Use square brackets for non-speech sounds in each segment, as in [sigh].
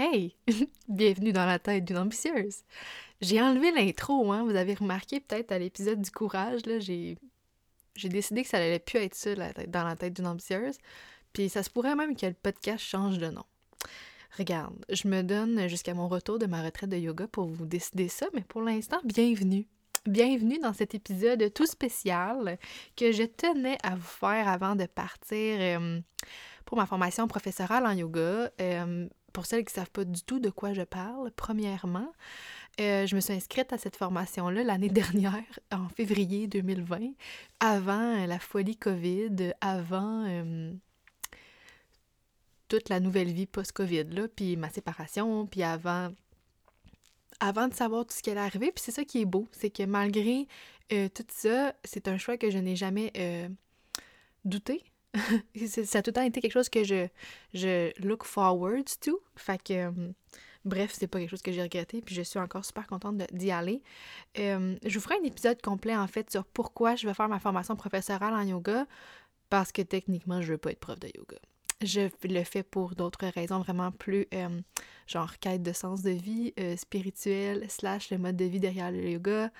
Hey! [laughs] Bienvenue dans la tête d'une ambitieuse! J'ai enlevé l'intro, hein? Vous avez remarqué peut-être à l'épisode du courage, là, j'ai... J'ai décidé que ça allait plus être ça dans la tête d'une ambitieuse. Puis ça se pourrait même que le podcast change de nom. Regarde, je me donne jusqu'à mon retour de ma retraite de yoga pour vous décider ça, mais pour l'instant, bienvenue. Bienvenue dans cet épisode tout spécial que je tenais à vous faire avant de partir euh, pour ma formation professorale en yoga. Euh, pour celles qui ne savent pas du tout de quoi je parle, premièrement, euh, je me suis inscrite à cette formation-là l'année [laughs] dernière, en février 2020, avant la folie COVID, avant euh, toute la nouvelle vie post-COVID, puis ma séparation, puis avant, avant de savoir tout ce qui allait arriver. Puis c'est ça qui est beau, c'est que malgré euh, tout ça, c'est un choix que je n'ai jamais douté [laughs] ça a tout le temps été quelque chose que je, je look forward to. Fait que, euh, bref, c'est pas quelque chose que j'ai regretté, puis je suis encore super contente d'y aller. Euh, je vous ferai un épisode complet, en fait, sur pourquoi je vais faire ma formation professorale en yoga, parce que techniquement, je veux pas être prof de yoga. Je le fais pour d'autres raisons vraiment plus, euh, genre, quête de sens de vie, spirituel, slash le mode de vie derrière le yoga,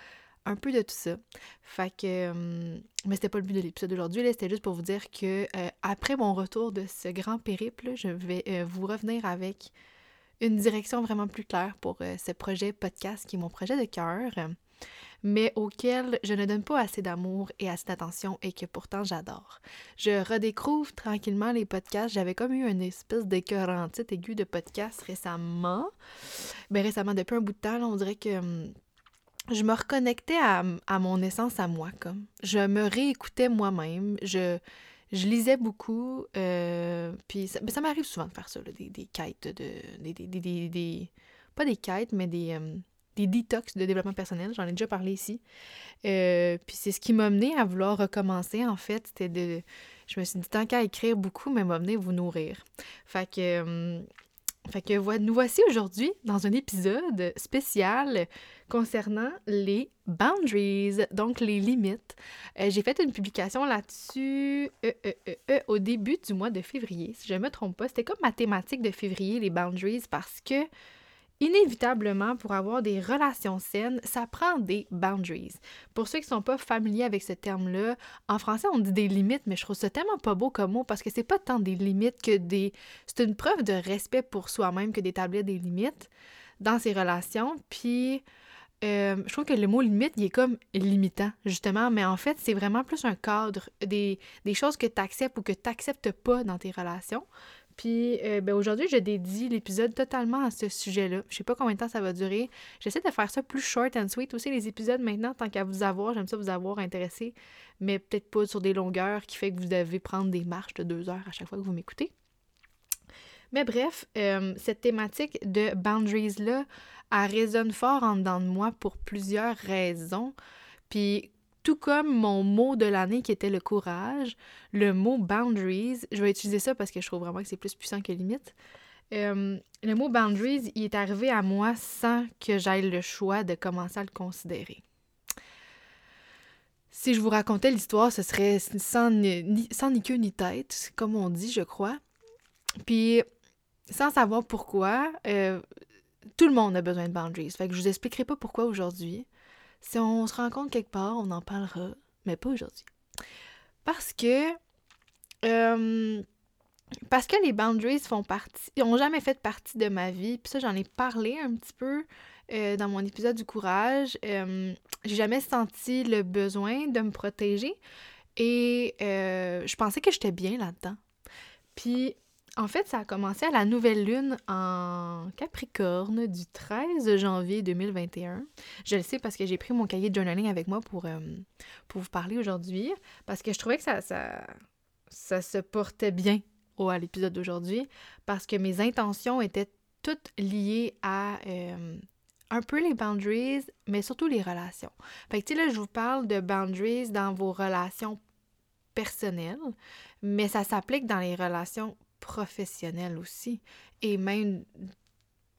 un peu de tout ça. Fait que. Euh, mais c'était pas le but de l'épisode d'aujourd'hui, c'était juste pour vous dire que euh, après mon retour de ce grand périple, je vais euh, vous revenir avec une direction vraiment plus claire pour ce projet podcast qui est mon projet de cœur, mais auquel je ne donne pas assez d'amour et assez d'attention et que pourtant j'adore. Je redécouvre tranquillement les podcasts. J'avais comme eu une espèce d'écœurantite aiguë de podcast récemment. Ben récemment, depuis un bout de temps, on dirait que hum, je me reconnectais à, mon essence à moi, comme. Je me réécoutais moi-même, je, je lisais beaucoup, euh, puis ça, ça m'arrive souvent de faire ça, des, des, quêtes de... Des, des, des, pas des quêtes, mais des, euh, des detox de développement personnel, j'en ai déjà parlé ici. Euh, puis c'est ce qui m'a mené à vouloir recommencer, en fait, c'était de... Je me suis dit, tant qu'à écrire beaucoup, mais m'a mené vous nourrir. Fait. Fait que nous voici aujourd'hui dans un épisode spécial concernant les boundaries, donc les limites. Euh, j'ai fait une publication là-dessus euh, euh, au début du mois de février, si je ne me trompe pas. C'était comme ma thématique de février, les boundaries, parce que Inévitablement, pour avoir des relations saines, ça prend des boundaries. Pour ceux qui ne sont pas familiers avec ce terme-là, en français, on dit des limites, mais je trouve ça tellement pas beau comme mot parce que c'est pas tant des limites que des. C'est une preuve de respect pour soi-même que d'établir des limites dans ses relations. Puis, euh, je trouve que le mot limite, il est comme limitant, justement, mais en fait, c'est vraiment plus un cadre, des, des choses que tu acceptes ou que tu n'acceptes pas dans tes relations. Puis euh, ben aujourd'hui, je dédie l'épisode totalement à ce sujet-là. Je sais pas combien de temps ça va durer. J'essaie de faire ça plus short and sweet aussi, les épisodes maintenant, tant qu'à vous avoir. J'aime ça vous avoir intéressé, mais peut-être pas sur des longueurs qui fait que vous devez prendre des marches de deux heures à chaque fois que vous m'écoutez. Mais bref, euh, cette thématique de boundaries-là, elle résonne fort en dedans de moi pour plusieurs raisons. Puis tout comme mon mot de l'année qui était le courage, le mot boundaries, je vais utiliser ça parce que je trouve vraiment que c'est plus puissant que limite. Euh, le mot boundaries, il est arrivé à moi sans que j'aille le choix de commencer à le considérer. Si je vous racontais l'histoire, ce serait sans ni, queue ni tête, comme on dit, je crois. Puis, sans savoir pourquoi, euh, tout le monde a besoin de boundaries. Fait que je vous expliquerai pas pourquoi aujourd'hui. Si on se rencontre quelque part, on en parlera, mais pas aujourd'hui. Parce que euh, parce que les boundaries font partie, n'ont jamais fait partie de ma vie. Puis ça, j'en ai parlé un petit peu euh, dans mon épisode du courage. Euh, j'ai jamais senti le besoin de me protéger et je pensais que j'étais bien là-dedans. Puis en fait, ça a commencé à la nouvelle lune en Capricorne du 13 janvier 2021. Je le sais parce que j'ai pris mon cahier de journaling avec moi pour, euh, vous parler aujourd'hui, parce que je trouvais que ça se portait bien au, à l'épisode d'aujourd'hui, parce que mes intentions étaient toutes liées à euh, un peu les boundaries, mais surtout les relations. Fait que, tu sais, là, je vous parle de boundaries dans vos relations personnelles, mais ça s'applique dans les relations professionnel aussi et même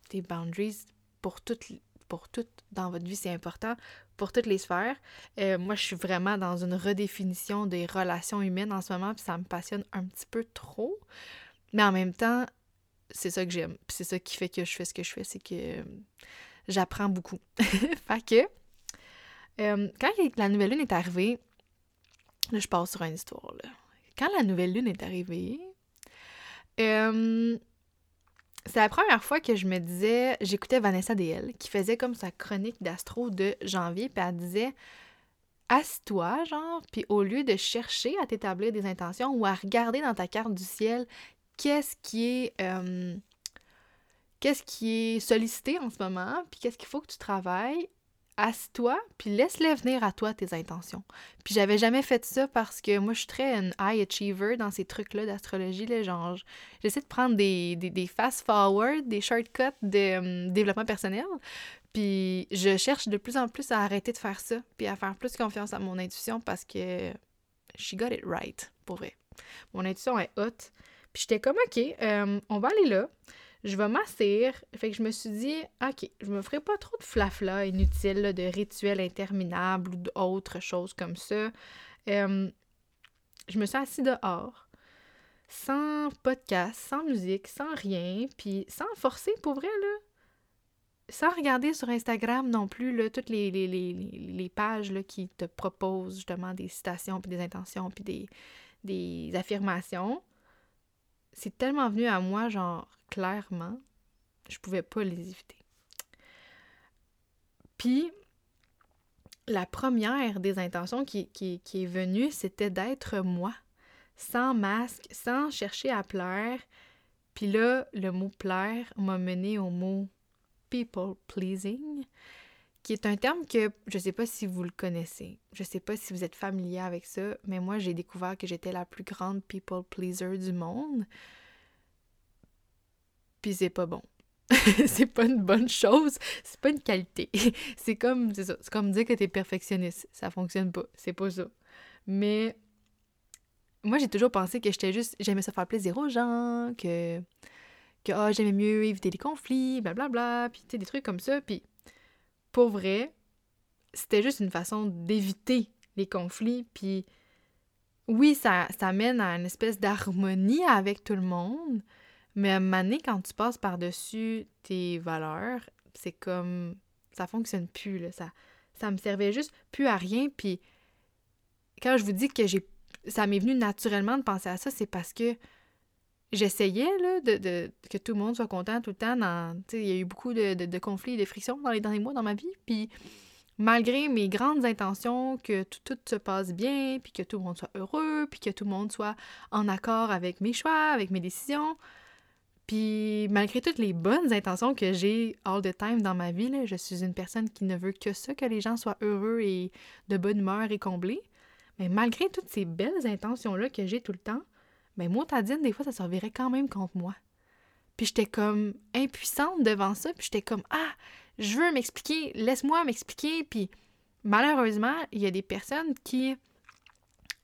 des boundaries pour toutes pour toutes dans votre vie, c'est important pour toutes les sphères. Euh, moi, je suis vraiment dans une redéfinition des relations humaines en ce moment, puis ça me passionne un petit peu trop. Mais en même temps, c'est ça que j'aime. C'est ça qui fait que je fais ce que je fais, c'est que euh, j'apprends beaucoup. [laughs] fait que, euh, quand la nouvelle lune est arrivée, là, je passe sur une histoire, là. Quand la nouvelle lune est arrivée, euh, c'est la première fois que je me disais, j'écoutais Vanessa DL, qui faisait comme sa chronique d'astro de janvier, puis elle disait Assis-toi, genre, puis au lieu de chercher à t'établir des intentions ou à regarder dans ta carte du ciel qu'est-ce qui est euh, qu'est-ce qui est sollicité en ce moment, puis qu'est-ce qu'il faut que tu travailles, assis-toi, puis laisse-les venir à toi tes intentions. Puis j'avais jamais fait ça parce que moi, je suis très une high achiever dans ces trucs-là d'astrologie. Là, genre, j'essaie de prendre des, des, fast-forward, des shortcuts de euh, développement personnel. Puis je cherche de plus en plus à arrêter de faire ça, puis à faire plus confiance à mon intuition parce que she got it right, pour vrai. Mon intuition est haute. Puis j'étais comme, OK, euh, on va aller là. Je vais m'asseoir. Fait que je me suis dit, OK, je me ferai pas trop de flafla inutile, de rituels interminables ou d'autres choses comme ça. Je me suis assise dehors, sans podcast, sans musique, sans rien, puis sans forcer pour vrai, là. Sans regarder sur Instagram non plus là, toutes les, les, les, les pages là, qui te proposent justement des citations, puis des intentions, puis des, des affirmations c'est tellement venu à moi, genre, clairement, je pouvais pas les éviter. Puis, la première des intentions qui, est venue, c'était d'être moi, sans masque, sans chercher à plaire. Puis là, le mot plaire m'a mené au mot people pleasing, qui est un terme que je sais pas si vous le connaissez. Je sais pas si vous êtes familier avec ça, mais moi j'ai découvert que j'étais la plus grande people pleaser du monde. Puis c'est pas bon. [laughs] c'est pas une bonne chose, c'est pas une qualité. [laughs] c'est comme c'est ça, c'est comme dire que t'es perfectionniste, ça fonctionne pas, c'est pas ça. Mais moi j'ai toujours pensé que j'étais juste j'aimais ça faire plaisir aux gens, que que oh, j'aimais mieux éviter les conflits, blablabla, bla, bla, puis tu sais des trucs comme ça, puis pour vrai, c'était juste une façon d'éviter les conflits, puis oui, ça, ça mène à une espèce d'harmonie avec tout le monde, mais à un moment donné, quand tu passes par-dessus tes valeurs, c'est comme. Ça fonctionne plus, là. Ça, ça me servait juste plus à rien. Puis quand je vous dis que j'ai. Ça m'est venu naturellement de penser à ça, c'est parce que j'essayais là, de, que tout le monde soit content tout le temps. Il y a eu beaucoup de, conflits et de frictions dans les derniers mois dans ma vie. Puis malgré mes grandes intentions, que tout, se passe bien, puis que tout le monde soit heureux, puis que tout le monde soit en accord avec mes choix, avec mes décisions, puis malgré toutes les bonnes intentions que j'ai all the time dans ma vie, je suis une personne qui ne veut que ça, que les gens soient heureux et de bonne humeur et comblés. Mais malgré toutes ces belles intentions-là que j'ai tout le temps, mais moi, Tadine, des fois, ça servirait quand même contre moi. Puis j'étais comme impuissante devant ça, puis j'étais comme Ah, je veux m'expliquer, laisse-moi m'expliquer. Puis malheureusement, il y a des personnes qui.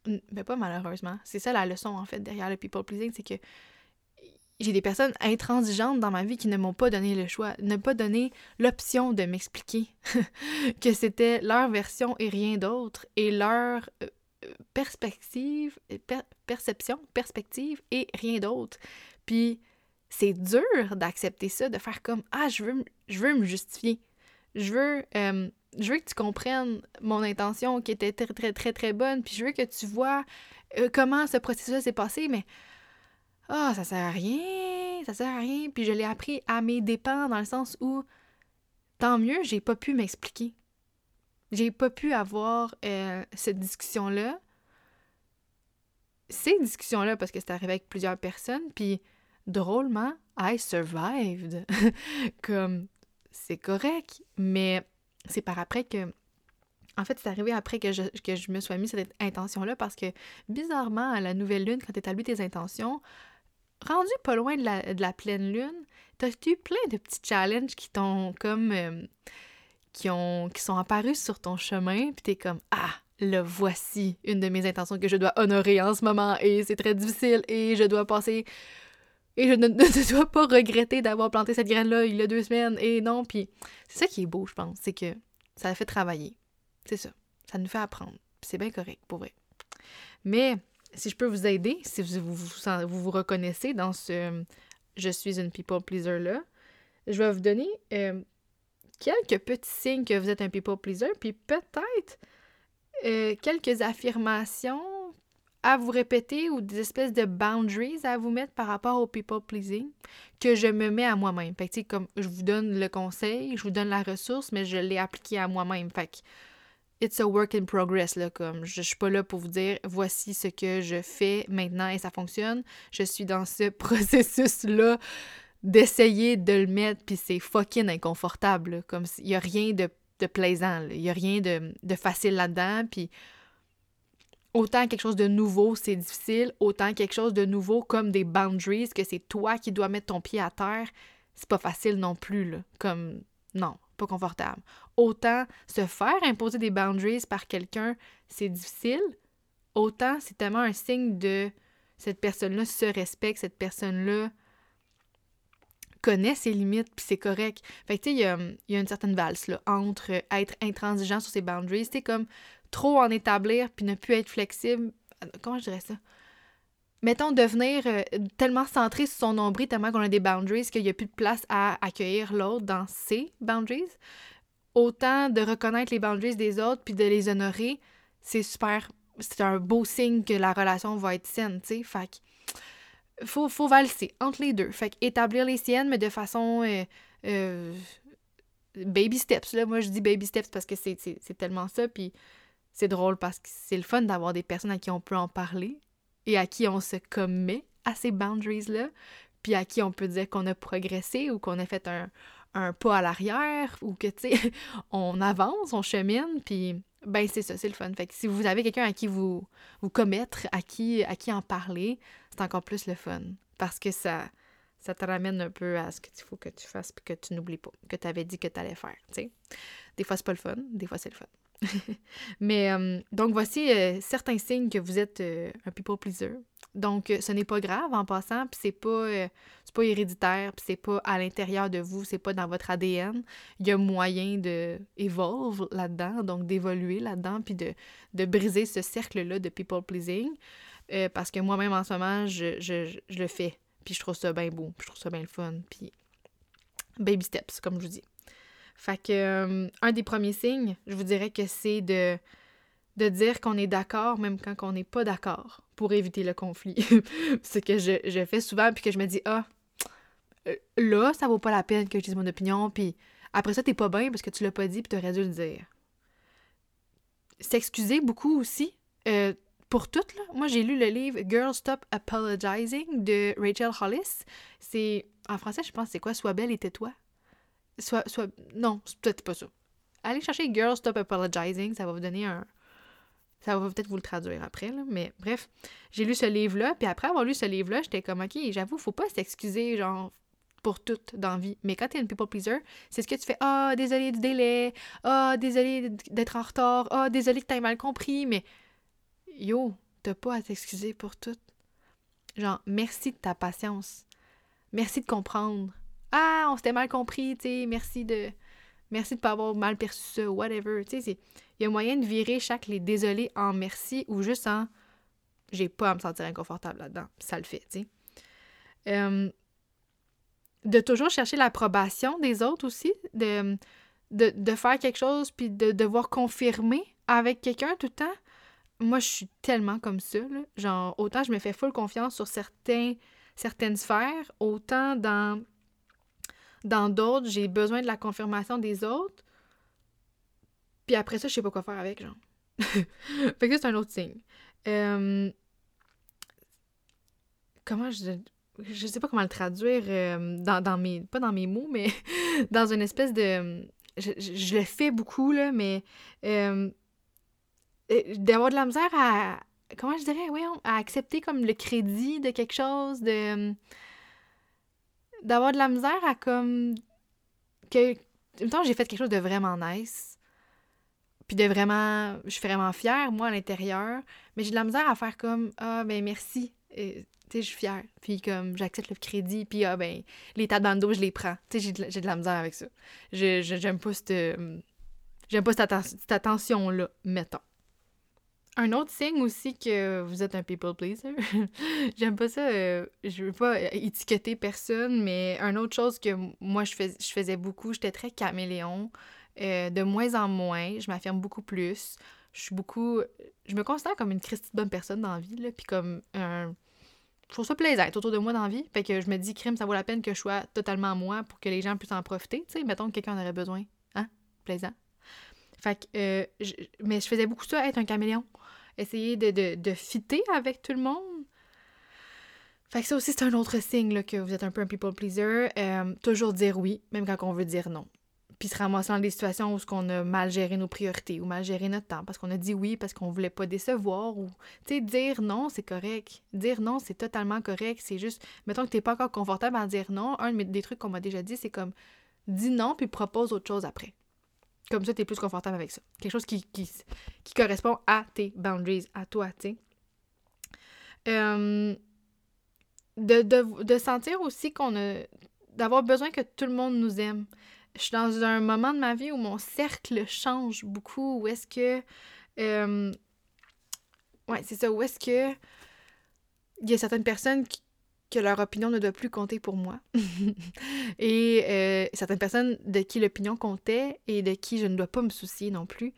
Mais ben, pas malheureusement, c'est ça la leçon en fait derrière le people pleasing, c'est que j'ai des personnes intransigeantes dans ma vie qui ne m'ont pas donné le choix, ne pas donné l'option de m'expliquer [laughs] que c'était leur version et rien d'autre, et leur euh, perspective, perception, perspective et rien d'autre. Puis c'est dur d'accepter ça, de faire comme ah je veux, je veux me justifier, je veux euh, je veux que tu comprennes mon intention qui était très très très très bonne, puis je veux que tu vois euh, comment ce processus s'est passé, mais ah, ça sert à rien, ça sert à rien. Puis je l'ai appris à mes dépens dans le sens où, tant mieux, j'ai pas pu m'expliquer. J'ai pas pu avoir euh, cette discussion-là. Ces discussions-là, parce que c'est arrivé avec plusieurs personnes, puis drôlement, I survived. [laughs] Comme, c'est correct, mais c'est par après que en fait, c'est arrivé après que je, que je me sois mis cette intention-là parce que, bizarrement, à la nouvelle lune, quand tu établis tes intentions, rendu pas loin de la, pleine lune, t'as eu plein de petits challenges qui t'ont comme. Euh, qui, ont, qui sont apparus sur ton chemin, puis t'es comme Ah, le voici une de mes intentions que je dois honorer en ce moment, et c'est très difficile, et je dois passer. Et je [laughs] ne, dois pas regretter d'avoir planté cette graine-là il y a deux semaines, et non, puis c'est ça qui est beau, je pense, c'est que ça fait travailler. C'est ça. Ça nous fait apprendre. C'est bien correct, pour vrai. Mais si je peux vous aider, si vous vous, vous, reconnaissez dans ce je suis une people pleaser là, je vais vous donner euh, quelques petits signes que vous êtes un people pleaser, puis peut-être euh, quelques affirmations à vous répéter ou des espèces de boundaries à vous mettre par rapport au people pleasing que je me mets à moi-même. Fait que, comme je vous donne le conseil, je vous donne la ressource, mais je l'ai appliqué à moi-même. Fait que, it's a work in progress, là, comme je, je suis pas là pour vous dire voici ce que je fais maintenant et ça fonctionne. Je suis dans ce [laughs] processus-là d'essayer de le mettre, puis c'est fucking inconfortable, comme il y a rien de, plaisant, il y a rien de, de facile là-dedans, puis autant quelque chose de nouveau, c'est difficile, autant quelque chose de nouveau comme des boundaries, que c'est toi qui dois mettre ton pied à terre, c'est pas facile non plus, là. Comme, non, pas confortable. Autant se faire imposer des boundaries par quelqu'un, c'est difficile, autant c'est tellement un signe de cette personne-là se respecte, cette personne-là connaît ses limites, puis c'est correct. Fait que, tu sais, il y a, une certaine valse, entre être intransigeant sur ses boundaries, c'est comme trop en établir puis ne plus être flexible. Comment je dirais ça? Mettons, devenir euh, tellement centré sur son nombril, tellement qu'on a des boundaries, qu'il n'y a plus de place à accueillir l'autre dans ses boundaries. Autant de reconnaître les boundaries des autres puis de les honorer, c'est super. C'est un beau signe que la relation va être saine, tu sais. Fait que faut, faut valser entre les deux. Fait établir les siennes, mais de façon euh, euh, baby steps. Là, moi, je dis baby steps parce que c'est tellement ça. Puis c'est drôle parce que c'est le fun d'avoir des personnes à qui on peut en parler et à qui on se commet à ces boundaries-là, puis à qui on peut dire qu'on a progressé ou qu'on a fait un, pas à l'arrière ou que, tu sais, [laughs] on avance, on chemine, puis ben c'est ça, c'est le fun. Fait que si vous avez quelqu'un à qui vous, vous commettre, à qui, à qui en parler, c'est encore plus le fun parce que ça, ça te ramène un peu à ce qu'il faut que tu fasses puis que tu n'oublies pas, que tu avais dit que tu allais faire, tu sais. Des fois, c'est pas le fun, des fois, c'est le fun. [laughs] Mais euh, donc voici euh, certains signes que vous êtes euh, un people pleaser. Donc ce n'est pas grave en passant, puis c'est pas pas héréditaire, puis c'est pas à l'intérieur de vous, c'est pas dans votre ADN. Il y a moyen de là-dedans, donc d'évoluer là-dedans puis de, de briser ce cercle-là de people pleasing parce que moi-même en ce moment, je, je, je le fais. Puis je trouve ça bien beau, puis je trouve ça bien le fun, puis baby steps comme je vous dis. Fait que euh, un des premiers signes, je vous dirais que c'est de, de dire qu'on est d'accord même quand on n'est pas d'accord pour éviter le conflit. [laughs] ce que je, fais souvent puis que je me dis ah euh, là ça vaut pas la peine que je mon opinion puis après ça t'es pas bien parce que tu l'as pas dit puis t'aurais dû le dire. S'excuser beaucoup aussi. Euh, pour tout, là. Moi, j'ai lu le livre Girl Stop Apologizing de Rachel Hollis. C'est. En français, je pense, c'est quoi? Sois belle et tais-toi. Soit, soit, non, c'est peut-être pas ça. Allez chercher Girl Stop Apologizing, ça va vous donner un. Ça va peut-être vous le traduire après, là. Mais bref, j'ai lu ce livre-là, puis après avoir lu ce livre-là, j'étais comme, OK, j'avoue, faut pas s'excuser, genre, pour tout dans vie. Mais quand t'es une people pleaser, c'est ce que tu fais. Ah, oh, désolé du délai. Ah, oh, désolé d'être en retard. Ah, oh, désolé que t'aies mal compris. Mais yo, t'as pas à t'excuser pour tout. Genre, merci de ta patience. Merci de comprendre. Ah, on s'était mal compris, tu merci de. Merci de pas avoir mal perçu ça, whatever. Tu sais, il y a moyen de virer chaque les désolés en merci ou juste en j'ai pas à me sentir inconfortable là-dedans. Ça le fait, tu sais. Euh, de toujours chercher l'approbation des autres aussi, de, de, faire quelque chose puis de devoir confirmer avec quelqu'un tout le temps. Moi, je suis tellement comme ça, là. Genre, autant je me fais full confiance sur certains, certaines sphères, autant dans dans d'autres, j'ai besoin de la confirmation des autres. Puis après ça, je sais pas quoi faire avec, genre. [laughs] fait que c'est un autre signe. Euh, comment je. Je sais pas comment le traduire euh, dans, mes. Pas dans mes mots, mais [laughs] dans une espèce de. Je, le fais beaucoup, là, mais. Euh, d'avoir de la misère à. Comment je dirais, oui, à accepter comme le crédit de quelque chose, de d'avoir de la misère à comme que temps j'ai fait quelque chose de vraiment nice puis de vraiment je suis vraiment fière moi à l'intérieur mais j'ai de la misère à faire comme ah ben merci je suis fière puis comme j'accepte le crédit puis ah ben les tas de dos je les prends tu sais j'ai de, la misère avec ça je j'aime pas cette j'aime pas cette, attention là mettons un autre signe aussi que vous êtes un people pleaser. [laughs] J'aime pas ça. Euh, je veux pas étiqueter personne, mais une autre chose que moi je, fais, je faisais beaucoup, j'étais très caméléon. Euh, de moins en moins, je m'affirme beaucoup plus. Je suis beaucoup. Je me considère comme une Christie bonne personne dans la vie, là, puis comme un. Je trouve ça plaisant autour de moi dans la vie. Fait que je me dis, crime, ça vaut la peine que je sois totalement moi pour que les gens puissent en profiter. Tu sais, mettons que quelqu'un en aurait besoin. Hein? Plaisant. Fait que. Euh, mais je faisais beaucoup ça, être un caméléon essayer de, de, de fitter avec tout le monde. Fait que ça aussi, c'est un autre signe que vous êtes un peu un people pleaser. Euh, toujours dire oui, même quand on veut dire non. Puis se ramasser dans des situations où on a mal géré nos priorités ou mal géré notre temps parce qu'on a dit oui parce qu'on voulait pas décevoir ou tu sais dire non c'est correct dire non c'est totalement correct c'est juste mettons que t'es pas encore confortable à dire non un des trucs qu'on m'a déjà dit c'est comme dis non puis propose autre chose après comme ça, tu es plus confortable avec ça. Quelque chose qui, qui, correspond à tes boundaries, à toi, tu sais. Euh, de, sentir aussi qu'on a. d'avoir besoin que tout le monde nous aime. Je suis dans un moment de ma vie où mon cercle change beaucoup, où est-ce que. Euh, ouais, c'est ça, où est-ce que. Il y a certaines personnes qui, que leur opinion ne doit plus compter pour moi. [laughs] et euh, certaines personnes de qui l'opinion comptait et de qui je ne dois pas me soucier non plus.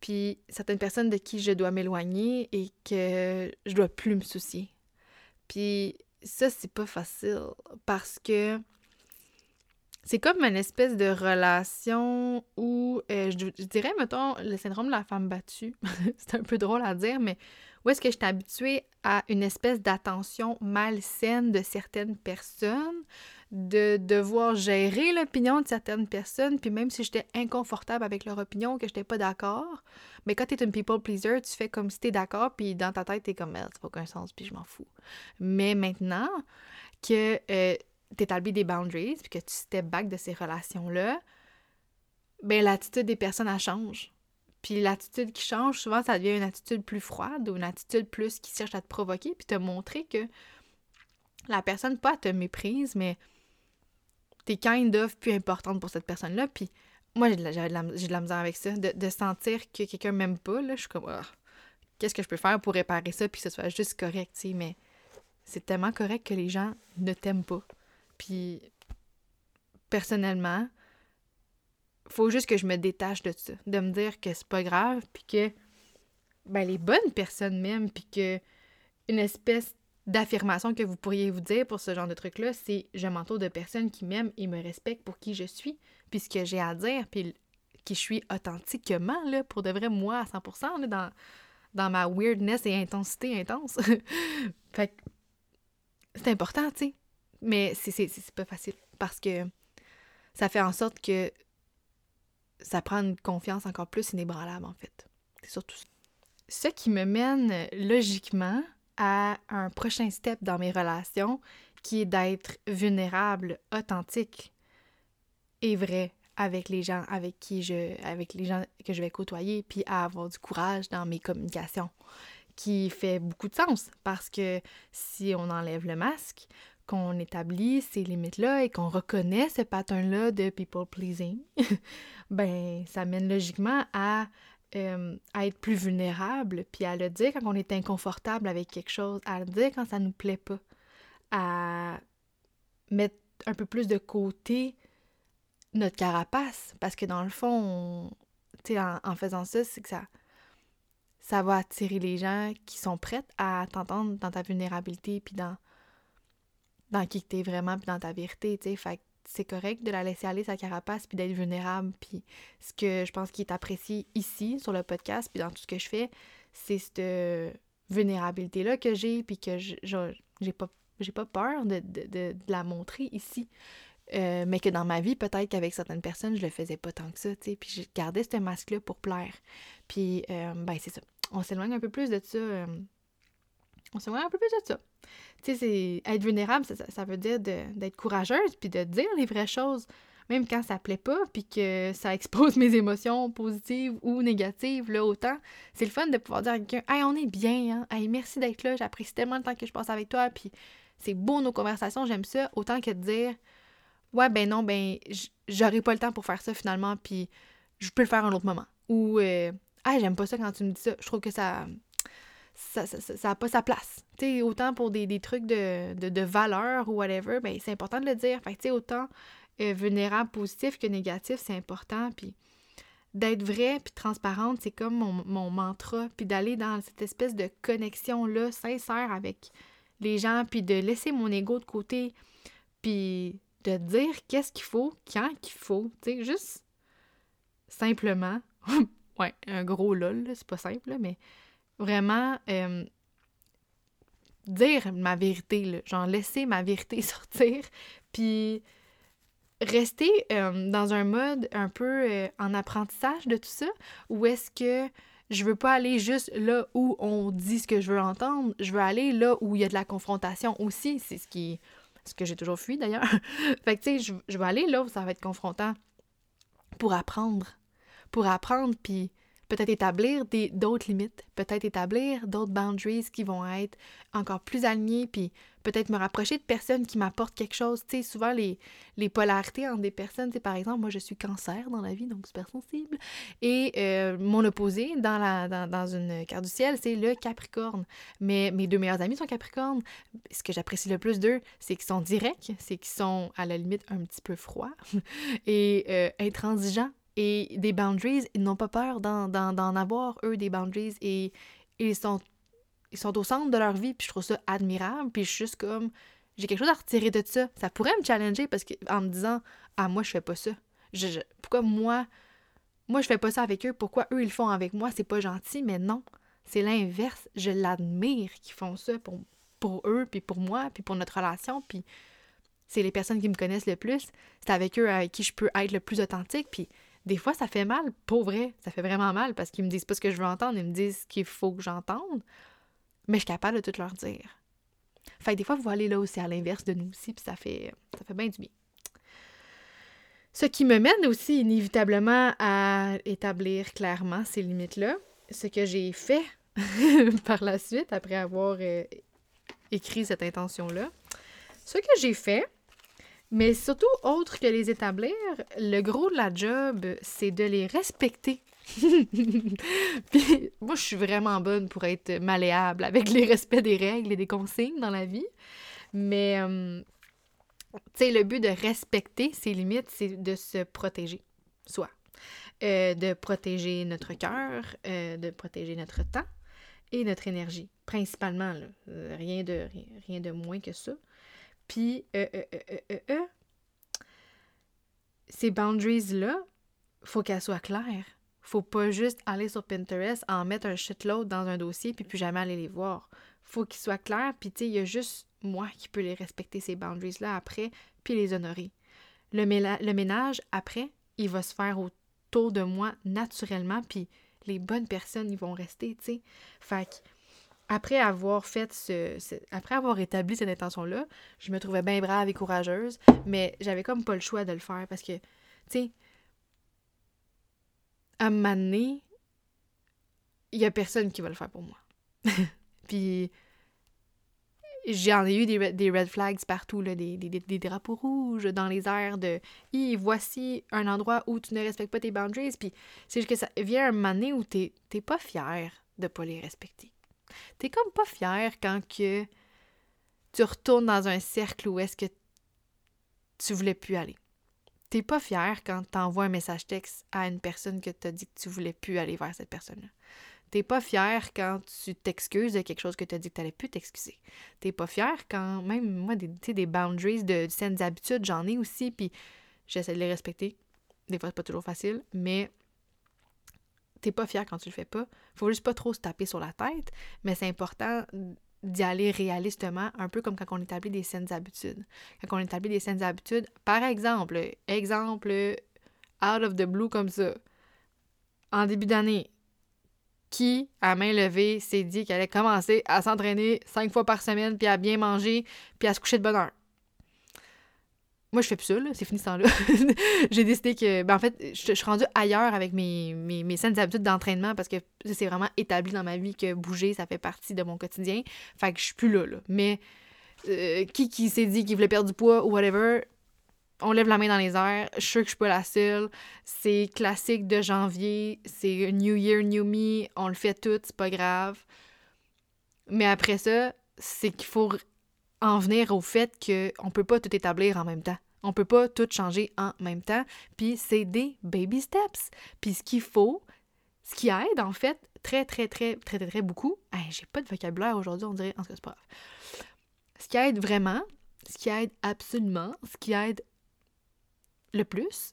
Puis certaines personnes de qui je dois m'éloigner et que je dois plus me soucier. Puis ça, c'est pas facile parce que c'est comme une espèce de relation où, euh, je, dirais, mettons, le syndrome de la femme battue. [laughs] c'est un peu drôle à dire, mais où est-ce que je suis habituée à une espèce d'attention malsaine de certaines personnes, de devoir gérer l'opinion de certaines personnes, puis même si j'étais inconfortable avec leur opinion, que je n'étais pas d'accord, mais quand tu es une people pleaser, tu fais comme si tu es d'accord, puis dans ta tête, tu es comme, merde, ça n'a aucun sens, puis je m'en fous. Mais maintenant que euh, tu établis des boundaries, puis que tu step back de ces relations-là, ben l'attitude des personnes, elle change. Puis l'attitude qui change, souvent, ça devient une attitude plus froide ou une attitude plus qui cherche à te provoquer, puis te montrer que la personne, pas te méprise, mais t'es kind of plus importante pour cette personne-là. Puis moi, j'ai de, la, de, la misère avec ça, de, sentir que quelqu'un m'aime pas, là, je suis comme, ah, qu'est-ce que je peux faire pour réparer ça, puis que ce soit juste correct, mais c'est tellement correct que les gens ne t'aiment pas. Puis, personnellement, faut juste que je me détache de ça, de me dire que c'est pas grave, puis que ben, les bonnes personnes m'aiment, puis que une espèce d'affirmation que vous pourriez vous dire pour ce genre de truc-là, c'est je m'entoure de personnes qui m'aiment et me respectent pour qui je suis, puis ce que j'ai à dire, puis qui je suis authentiquement, là, pour de vrai, moi, à 100%, là, dans, dans ma weirdness et intensité intense. [laughs] fait que c'est important, tu sais. Mais c'est pas facile parce que ça fait en sorte que ça prend une confiance encore plus inébranlable, en fait. C'est surtout ça. Ce qui me mène logiquement à un prochain step dans mes relations, qui est d'être vulnérable, authentique et vrai avec les gens avec qui je avec les gens que je vais côtoyer puis à avoir du courage dans mes communications qui fait beaucoup de sens parce que si on enlève le masque, qu'on établit ces limites-là et qu'on reconnaît ce pattern-là de people pleasing, [laughs] ben ça mène logiquement à, euh, à, être plus vulnérable, puis à le dire quand on est inconfortable avec quelque chose, à le dire quand ça nous plaît pas, à mettre un peu plus de côté notre carapace, parce que dans le fond, tu sais, en, en, faisant ça, c'est que ça, ça va attirer les gens qui sont prêts à t'entendre dans ta vulnérabilité, puis dans dans qui tu es vraiment, puis dans ta vérité, tu sais. Fait c'est correct de la laisser aller sa carapace, puis d'être vulnérable. Puis ce que je pense qui est apprécié ici, sur le podcast, puis dans tout ce que je fais, c'est cette vulnérabilité-là que j'ai, puis que j'ai pas, pas peur de, la montrer ici. Euh, mais que dans ma vie, peut-être qu'avec certaines personnes, je le faisais pas tant que ça, tu sais. Puis je gardais ce masque-là pour plaire. Puis, euh, ben, c'est ça. On s'éloigne un peu plus de ça. Euh, on s'éloigne un peu plus de ça tu sais, être vulnérable, ça, veut dire d'être courageuse, puis de dire les vraies choses, même quand ça plaît pas, puis que ça expose [laughs] mes émotions positives ou négatives, là, autant. C'est le fun de pouvoir dire à quelqu'un, hey, on est bien, hein, hey, merci d'être là, j'apprécie tellement le temps que je passe avec toi, puis c'est beau nos conversations, j'aime ça, autant que de dire, ouais, ben non, ben, j'aurai pas le temps pour faire ça finalement, puis je peux le faire un autre moment. Ou, euh, Ah, j'aime pas ça quand tu me dis ça. Je trouve que ça. Ça n'a pas sa place. Tu autant pour des, trucs de, valeur ou whatever, ben, c'est important de le dire. Fait sais, autant euh, vulnérable positif que négatif, c'est important. Puis d'être vrai puis transparente, c'est comme mon, mon, mantra. Puis d'aller dans cette espèce de connexion-là, sincère avec les gens, puis de laisser mon ego de côté, puis de dire qu'est-ce qu'il faut, quand qu'il faut. Tu sais, juste simplement. [laughs] ouais, un gros lol, c'est pas simple, mais vraiment euh, dire ma vérité, là, genre laisser ma vérité [laughs] sortir, puis rester euh, dans un mode un peu euh, en apprentissage de tout ça, ou est-ce que je veux pas aller juste là où on dit ce que je veux entendre, je veux aller là où il y a de la confrontation aussi, c'est ce qui ce que j'ai toujours fui d'ailleurs. [laughs] fait que tu sais, je, je vais aller là où ça va être confrontant pour apprendre, pour apprendre puis peut-être établir d'autres limites, peut-être établir d'autres boundaries qui vont être encore plus alignées, puis peut-être me rapprocher de personnes qui m'apportent quelque chose. Tu sais, souvent les, les polarités entre des personnes, tu sais, par exemple, moi je suis cancer dans la vie, donc super sensible, et euh, mon opposé dans, la, dans, dans une carte du ciel, c'est le Capricorne. Mais mes deux meilleurs amis sont Capricorne. Ce que j'apprécie le plus d'eux, c'est qu'ils sont directs, c'est qu'ils sont à la limite un petit peu froids [laughs] et euh, intransigeants et des boundaries, ils n'ont pas peur d'en avoir, eux, des boundaries. Et, ils, sont, ils sont au centre de leur vie, puis je trouve ça admirable. Puis je suis juste comme, j'ai quelque chose à retirer de ça. Ça pourrait me challenger parce que, en me disant, ah, moi, je fais pas ça. Je, pourquoi moi, moi, je fais pas ça avec eux? Pourquoi eux, ils le font avec moi? C'est pas gentil, mais non. C'est l'inverse. Je l'admire qu'ils font ça pour, pour eux, puis pour moi, puis pour notre relation. Puis c'est les personnes qui me connaissent le plus. C'est avec eux avec qui je peux être le plus authentique. Puis des fois, ça fait mal, pour vrai. Ça fait vraiment mal parce qu'ils me disent pas ce que je veux entendre, ils me disent ce qu'il faut que j'entende. Mais je suis capable de tout leur dire. Fait des fois, vous aller là aussi à l'inverse de nous aussi, puis ça fait, ça fait bien du bien. Ce qui me mène aussi inévitablement à établir clairement ces limites-là. Ce que j'ai fait [laughs] par la suite, après avoir euh, écrit cette intention-là. Ce que j'ai fait, mais surtout, autre que les établir, le gros de la job, c'est de les respecter. [laughs] Puis moi, je suis vraiment bonne pour être malléable avec les respects des règles et des consignes dans la vie. Mais, euh, tu sais, le but de respecter ses limites, c'est de se protéger, soit. Euh, de protéger notre cœur, euh, de protéger notre temps et notre énergie, principalement. rien, de, rien de moins que ça. Puis, euh, euh, euh, ces boundaries-là, faut qu'elles soient claires. Faut pas juste aller sur Pinterest, en mettre un shitload dans un dossier, puis plus jamais aller les voir. Faut qu'ils soient clairs, puis il y a juste moi qui peux les respecter, ces boundaries-là, après, puis les honorer. Le, le ménage, après, il va se faire autour de moi naturellement, puis les bonnes personnes, ils vont rester, tu sais. Fait que après avoir fait ce, après avoir établi cette intention-là, je me trouvais bien brave et courageuse, mais j'avais comme pas le choix de le faire parce que, tu sais, à un moment donné, il y a personne qui va le faire pour moi. [laughs] Puis j'en ai eu des, red flags partout, là, des, drapeaux rouges dans les airs de Hi, voici un endroit où tu ne respectes pas tes boundaries. Puis c'est juste que ça vient un moment donné où t'es pas fier de pas les respecter. T'es comme pas fier quand tu retournes dans un cercle où est-ce que tu voulais plus aller. T'es pas fier quand t'envoies un message texte à une personne que t'as dit que tu voulais plus aller vers cette personne-là. T'es pas fier quand tu t'excuses de quelque chose que t'as dit que t'allais plus t'excuser. T'es pas fier quand, même moi, des, des boundaries de, de saines habitudes, j'en ai aussi, puis j'essaie de les respecter. Des fois, c'est pas toujours facile, mais t'es pas fier quand tu le fais pas. Faut juste pas trop se taper sur la tête, mais c'est important d'y aller réalistement, un peu comme quand on établit des saines habitudes. Quand on établit des saines habitudes, par exemple, exemple out of the blue comme ça, en début d'année, qui, à main levée, s'est dit qu'elle allait commencer à s'entraîner cinq fois par semaine, puis à bien manger, puis à se coucher de bonne heure? Moi, je fais plus ça, C'est fini ce temps-là. [laughs] j'ai décidé que. Ben, en fait, je, suis rendue ailleurs avec mes, mes, mes saines habitudes d'entraînement parce que c'est vraiment établi dans ma vie que bouger, ça fait partie de mon quotidien. Fait que je suis plus là, là. Mais euh, qui qui s'est dit qu'il voulait perdre du poids ou whatever, on lève la main dans les airs. Je suis sûre que je suis pas la seule. C'est classique de janvier. C'est New Year, New Me. On le fait tout, c'est pas grave. Mais après ça, c'est qu'il faut en venir au fait qu'on peut pas tout établir en même temps. On peut pas tout changer en même temps. Puis c'est des baby steps. Puis ce qu'il faut, ce qui aide en fait très, très, très, très, très, très beaucoup. J'ai pas de vocabulaire aujourd'hui, on dirait. En tout cas, c'est pas grave. Ce qui aide vraiment, ce qui aide absolument, ce qui aide le plus,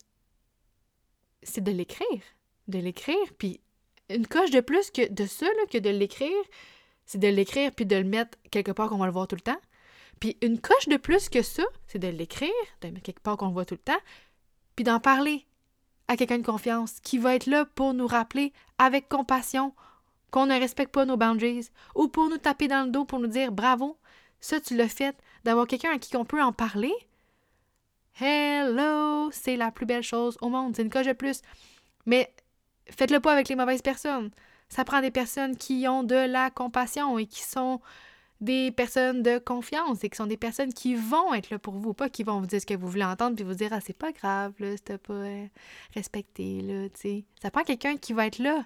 c'est de l'écrire. De l'écrire, puis une coche de plus que de ça, que de l'écrire, c'est de l'écrire puis de le mettre quelque part qu'on va le voir tout le temps. Puis une coche de plus que ça, c'est de l'écrire, de mettre quelque part qu'on le voit tout le temps, puis d'en parler à quelqu'un de confiance qui va être là pour nous rappeler avec compassion qu'on ne respecte pas nos boundaries ou pour nous taper dans le dos pour nous dire bravo, ça tu l'as fait, d'avoir quelqu'un à qui on peut en parler. Hello, c'est la plus belle chose au monde, c'est une coche de plus. Mais faites-le pas avec les mauvaises personnes. Ça prend des personnes qui ont de la compassion et qui sont des personnes de confiance et qui sont des personnes qui vont être là pour vous, pas qui vont vous dire ce que vous voulez entendre puis vous dire ah c'est pas grave là, c'est pas euh, respecté là, tu sais. Ça prend quelqu'un qui va être là.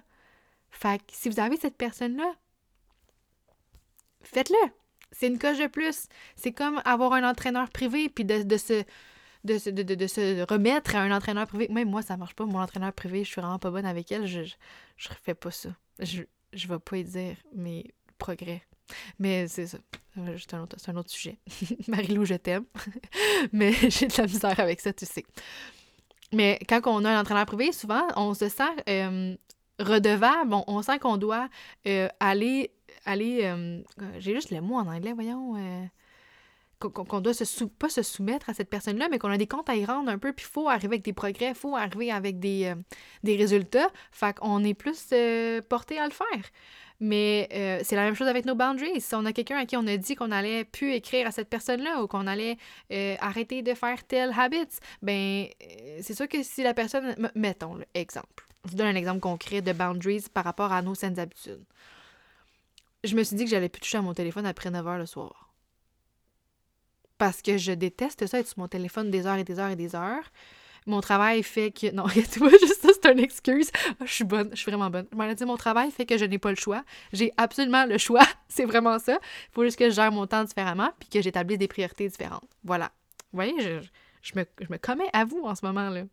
Fait que si vous avez cette personne là, faites-le. C'est une coche de plus. C'est comme avoir un entraîneur privé puis de, se de, de, de, se remettre à un entraîneur privé. Même moi, ça marche pas. Mon entraîneur privé, je suis vraiment pas bonne avec elle. Je, je, pas ça. Je, je vais pas y dire mes progrès. Mais c'est ça. C'est un, autre, un autre sujet. [laughs] Marie-Lou, je t'aime. [laughs] Mais [laughs] j'ai de la misère avec ça, tu sais. Mais quand on a un entraîneur privé, souvent, on se sent euh, redevable. On, sent qu'on doit euh, aller. aller euh, j'ai juste le mot en anglais, voyons qu'on doit se pas se soumettre à cette personne-là, mais qu'on a des comptes à y rendre un peu, puis il faut arriver avec des progrès, il faut arriver avec des, euh, des résultats. Fait qu'on est plus euh, porté à le faire. Mais euh, c'est la même chose avec nos boundaries. Si on a quelqu'un à qui on a dit qu'on allait plus écrire à cette personne-là ou qu'on allait arrêter de faire tel habit, ben c'est sûr que si la personne... Mettons, exemple. Je vous donne un exemple concret de boundaries par rapport à nos saines habitudes. Je me suis dit que j'allais plus toucher à mon téléphone après 9 h le soir parce que je déteste ça, être sur mon téléphone des heures et des heures et des heures. Mon travail fait que. Non, [laughs] tu vois, juste ça, c'est une excuse. Ah, je suis bonne, je suis vraiment bonne. Je m'en ai dit, mon travail fait que je n'ai pas le choix. J'ai absolument le choix. [laughs] c'est vraiment ça. Il faut juste que je gère mon temps différemment puis que j'établisse des priorités différentes. Voilà. Vous voyez, je, me, je me, commets à vous en ce moment-là.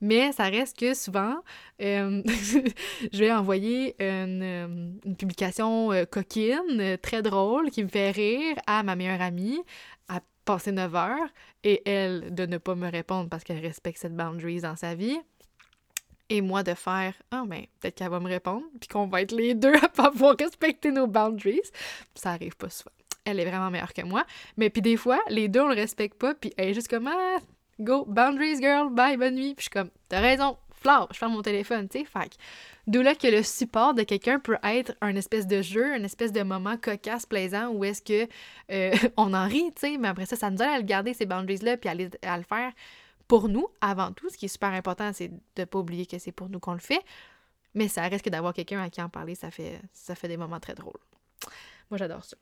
Mais ça reste que souvent, euh, [laughs] je vais envoyer une, euh, publication euh, coquine, très drôle, qui me fait rire à ma meilleure amie, passer 9 heures et elle de ne pas me répondre parce qu'elle respecte cette boundaries dans sa vie. Et moi de faire Ah, ben, peut-être qu'elle va me répondre, puis qu'on va être les deux à pas pouvoir respecter nos boundaries. Ça arrive pas souvent. Elle est vraiment meilleure que moi. Mais puis des fois, les deux, on le respecte pas, puis elle est juste comme Ah, go, boundaries, girl, bye, bonne nuit. Puis je suis comme T'as raison, flore, je ferme mon téléphone, tu sais. Fait D'où là que le support de quelqu'un peut être un espèce de jeu, un espèce de moment cocasse, plaisant, où est-ce que euh, [laughs] on en rit, tu sais, mais après ça, ça nous aide à le garder, ces boundaries-là, puis à, le faire pour nous, avant tout. Ce qui est super important, c'est de ne pas oublier que c'est pour nous qu'on le fait. Mais ça reste que d'avoir quelqu'un à qui en parler, ça fait, ça fait des moments très drôles. Moi, j'adore ça.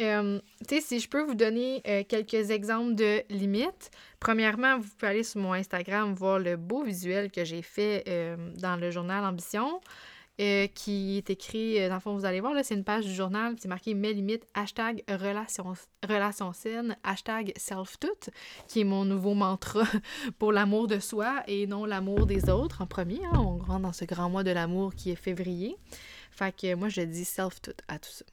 Euh, si je peux vous donner euh, quelques exemples de limites. Premièrement, vous pouvez aller sur mon Instagram voir le beau visuel que j'ai fait euh, dans le journal Ambition, qui est écrit, dans le fond, vous allez voir, là, c'est une page du journal, c'est marqué Mes limites, hashtag relation, relation hashtag self-tout, qui est mon nouveau mantra [laughs] pour l'amour de soi et non l'amour des autres en premier. Hein. on rentre dans ce grand mois de l'amour qui est février. Fait que moi, je dis self-tout à tout ça.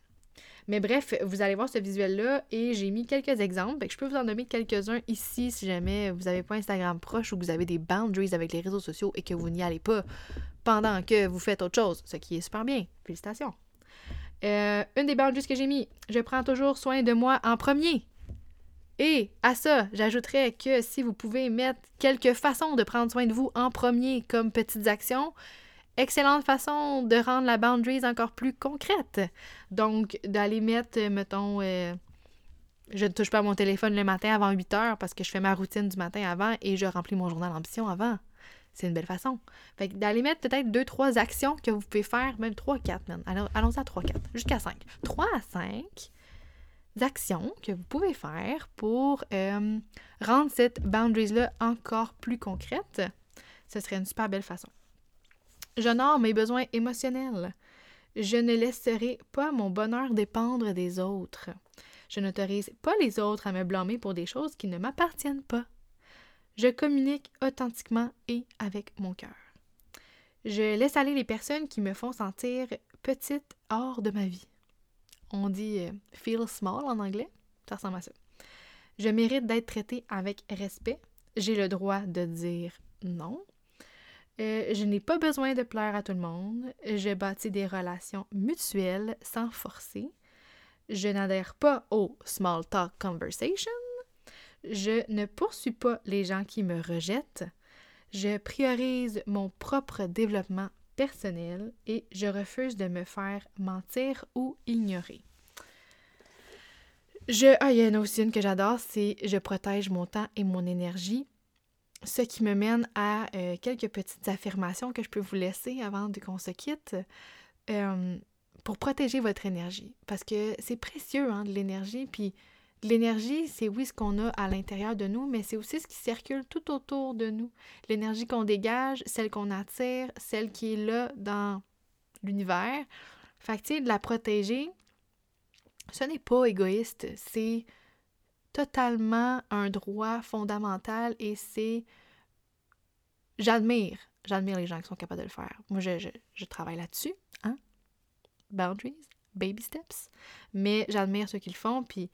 Mais bref, vous allez voir ce visuel-là et j'ai mis quelques exemples. je peux vous en nommer quelques-uns ici si jamais vous n'avez pas Instagram proche ou que vous avez des boundaries avec les réseaux sociaux et que vous n'y allez pas pendant que vous faites autre chose, ce qui est super bien. Félicitations. Euh, une des boundaries que j'ai mis, je prends toujours soin de moi en premier. Et à ça, j'ajouterais que si vous pouvez mettre quelques façons de prendre soin de vous en premier comme petites actions, excellente façon de rendre la boundaries encore plus concrète. Donc, d'aller mettre, mettons, euh, je ne touche pas mon téléphone le matin avant 8 heures parce que je fais ma routine du matin avant et je remplis mon journal d'ambition avant. C'est une belle façon. Fait que d'aller mettre peut-être deux, trois actions que vous pouvez faire, même trois, quatre, même. allons-y à trois, quatre, jusqu'à cinq. Trois à cinq actions que vous pouvez faire pour euh, rendre cette boundaries-là encore plus concrète. Ce serait une super belle façon. J'honore mes besoins émotionnels. Je ne laisserai pas mon bonheur dépendre des autres. Je n'autorise pas les autres à me blâmer pour des choses qui ne m'appartiennent pas. Je communique authentiquement et avec mon cœur. Je laisse aller les personnes qui me font sentir petite hors de ma vie. On dit euh, feel small en anglais. Ça ressemble à ça. Je mérite d'être traitée avec respect. J'ai le droit de dire non. Euh, je n'ai pas besoin de plaire à tout le monde. Je bâtis des relations mutuelles sans forcer. Je n'adhère pas au small talk conversation. Je ne poursuis pas les gens qui me rejettent. Je priorise mon propre développement personnel et je refuse de me faire mentir ou ignorer. Je, ah, il y a aussi une que j'adore, c'est je protège mon temps et mon énergie. Ce qui me mène à euh, quelques petites affirmations que je peux vous laisser avant qu'on se quitte euh, pour protéger votre énergie. Parce que c'est précieux, hein, de l'énergie. Puis l'énergie, c'est oui ce qu'on a à l'intérieur de nous, mais c'est aussi ce qui circule tout autour de nous. L'énergie qu'on dégage, celle qu'on attire, celle qui est là dans l'univers. Fait que, tu sais, de la protéger, ce n'est pas égoïste, c'est totalement un droit fondamental et c'est... J'admire, j'admire les gens qui sont capables de le faire. Moi, je, travaille là-dessus, hein? Boundaries, baby steps. Mais j'admire ceux qui le font, puis,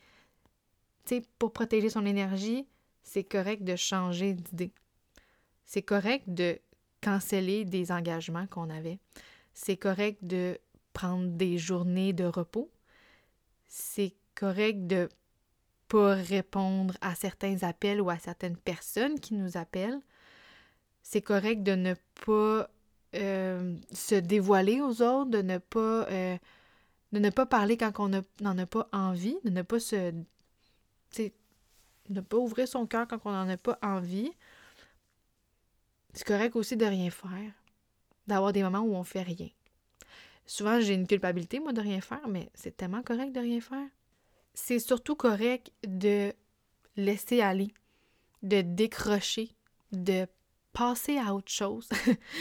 tu sais, pour protéger son énergie, c'est correct de changer d'idée. C'est correct de canceller des engagements qu'on avait. C'est correct de prendre des journées de repos. C'est correct de pas répondre à certains appels ou à certaines personnes qui nous appellent. C'est correct de ne pas euh, se dévoiler aux autres, de ne pas, euh, de ne pas parler quand on n'en a pas envie, de ne pas se. ne pas ouvrir son cœur quand on n'en a pas envie. C'est correct aussi de rien faire, d'avoir des moments où on fait rien. Souvent, j'ai une culpabilité, moi, de rien faire, mais c'est tellement correct de rien faire c'est surtout correct de laisser aller, de décrocher, de passer à autre chose,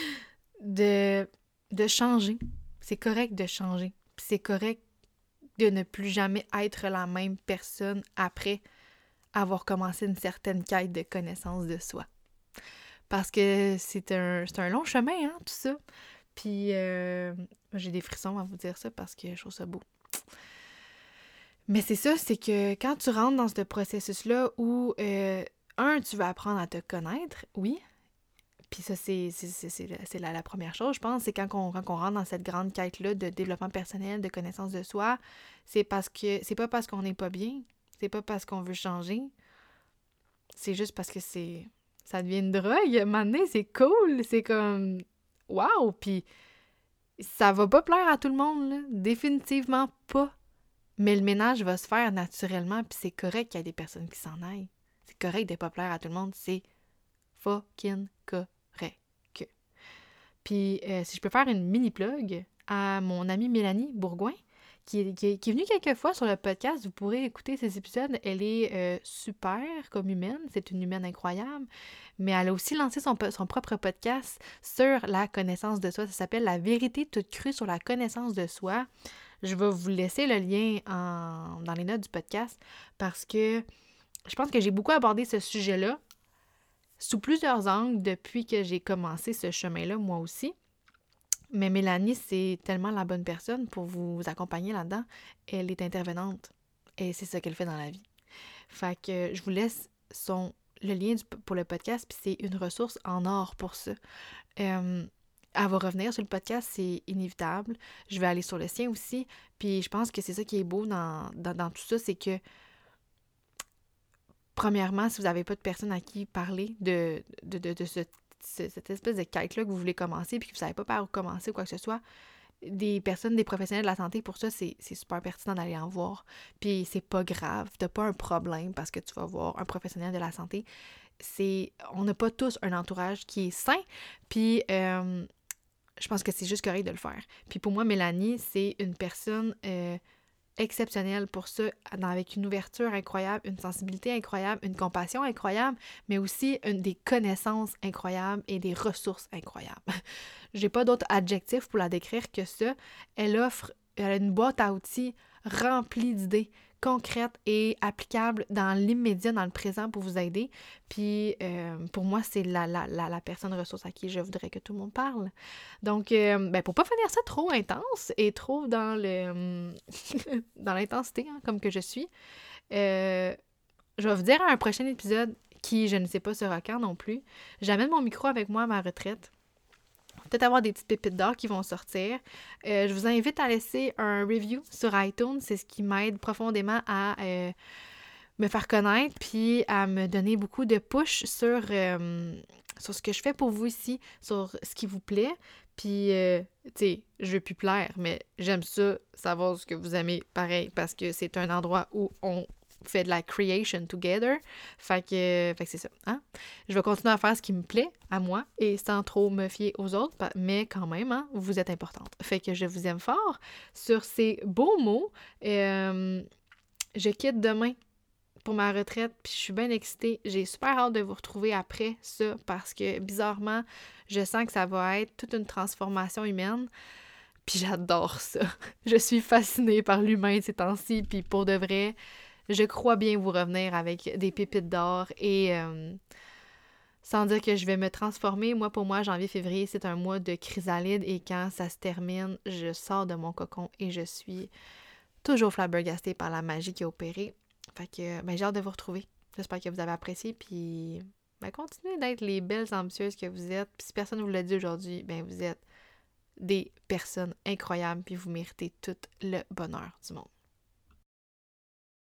[laughs] de, de changer. C'est correct de changer. C'est correct de ne plus jamais être la même personne après avoir commencé une certaine quête de connaissance de soi. Parce que c'est un, un, long chemin, hein, tout ça. Puis euh, j'ai des frissons à vous dire ça parce que je trouve ça beau. Mais c'est ça, c'est que quand tu rentres dans ce processus-là où, euh, un, tu vas apprendre à te connaître, oui. Puis ça, c'est, la, la, première chose, je pense, c'est quand on, rentre dans cette grande quête-là de développement personnel, de connaissance de soi, c'est parce que c'est pas parce qu'on n'est pas bien, c'est pas parce qu'on veut changer, c'est juste parce que c'est ça devient une drogue. Maintenant, c'est cool, c'est comme waouh, puis ça va pas plaire à tout le monde, définitivement pas. Mais le ménage va se faire naturellement, puis c'est correct qu'il y ait des personnes qui s'en aillent. C'est correct d'être pas plaire à tout le monde, c'est fucking correct. Puis euh, si je peux faire une mini plug à mon amie Mélanie Bourgoin, qui est, venue quelques fois sur le podcast. Vous pourrez écouter ces épisodes. Elle est euh, super comme humaine. C'est une humaine incroyable. Mais elle a aussi lancé son propre podcast sur la connaissance de soi. Ça s'appelle La vérité toute crue sur la connaissance de soi. Je vais vous laisser le lien dans les notes du podcast parce que je pense que j'ai beaucoup abordé ce sujet-là sous plusieurs angles depuis que j'ai commencé ce chemin-là, moi aussi. Mais Mélanie, c'est tellement la bonne personne pour vous accompagner là-dedans. Elle est intervenante et c'est ça qu'elle fait dans la vie. Fait que je vous laisse le lien pour le podcast, puis c'est une ressource en or pour ça. Euh, elle va revenir sur le podcast, c'est inévitable. Je vais aller sur le sien aussi. Puis je pense que c'est ça qui est beau dans, tout ça, c'est que premièrement, si vous n'avez pas de personne à qui parler de, de, de, cette espèce de quête-là que vous voulez commencer, puis que vous ne savez pas par où commencer ou quoi que ce soit, des personnes, des professionnels de la santé, pour ça, c'est super pertinent d'aller en voir. Puis c'est pas grave, t'as pas un problème parce que tu vas voir un professionnel de la santé. C'est, on n'a pas tous un entourage qui est sain, puis euh, je pense que c'est juste correct de le faire. Puis pour moi, Mélanie, c'est une personne euh, exceptionnel pour ça, avec une ouverture incroyable, une sensibilité incroyable, une compassion incroyable, mais aussi des connaissances incroyables et des ressources incroyables. [laughs] J'ai pas d'autre adjectif pour la décrire que ça. Elle offre elle a une boîte à outils remplie d'idées concrètes et applicables dans l'immédiat, dans le présent pour vous aider. Puis euh, pour moi, c'est la, la, la, personne ressource à qui je voudrais que tout le monde parle. Donc, euh, ben, pour pas finir ça trop intense et trop dans le [laughs] dans l'intensité, hein, comme que je suis, euh, je vais vous dire à un prochain épisode qui, je ne sais pas, sera quand non plus. J'amène mon micro avec moi à ma retraite peut-être avoir des petites pépites d'or qui vont sortir. Euh, je vous invite à laisser un review sur iTunes. C'est ce qui m'aide profondément à euh, me faire connaître puis à me donner beaucoup de push sur, euh, sur ce que je fais pour vous ici, sur ce qui vous plaît. Puis, tu sais, je veux plus plaire, mais j'aime ça, savoir ce que vous aimez pareil, parce que c'est un endroit où on fait de la creation together. Fait que, fait que c'est ça. Hein? Je vais continuer à faire ce qui me plaît à moi et sans trop me fier aux autres, mais quand même, hein, vous êtes importante. Fait que je vous aime fort. Sur ces beaux mots, je quitte demain pour ma retraite, puis je suis bien excitée. J'ai super hâte de vous retrouver après ça parce que bizarrement, je sens que ça va être toute une transformation humaine. Puis j'adore ça. [laughs] Je suis fascinée par l'humain ces temps-ci, puis pour de vrai, je crois bien vous revenir avec des pépites d'or et euh, sans dire que je vais me transformer. Moi, pour moi, janvier-février, c'est un mois de chrysalide et quand ça se termine, je sors de mon cocon et je suis toujours flabbergastée par la magie qui a opéré. Fait que ben, j'ai hâte de vous retrouver. J'espère que vous avez apprécié. Puis ben, continuez d'être les belles ambitieuses que vous êtes. Puis si personne ne vous l'a dit aujourd'hui, ben vous êtes des personnes incroyables. Puis vous méritez tout le bonheur du monde.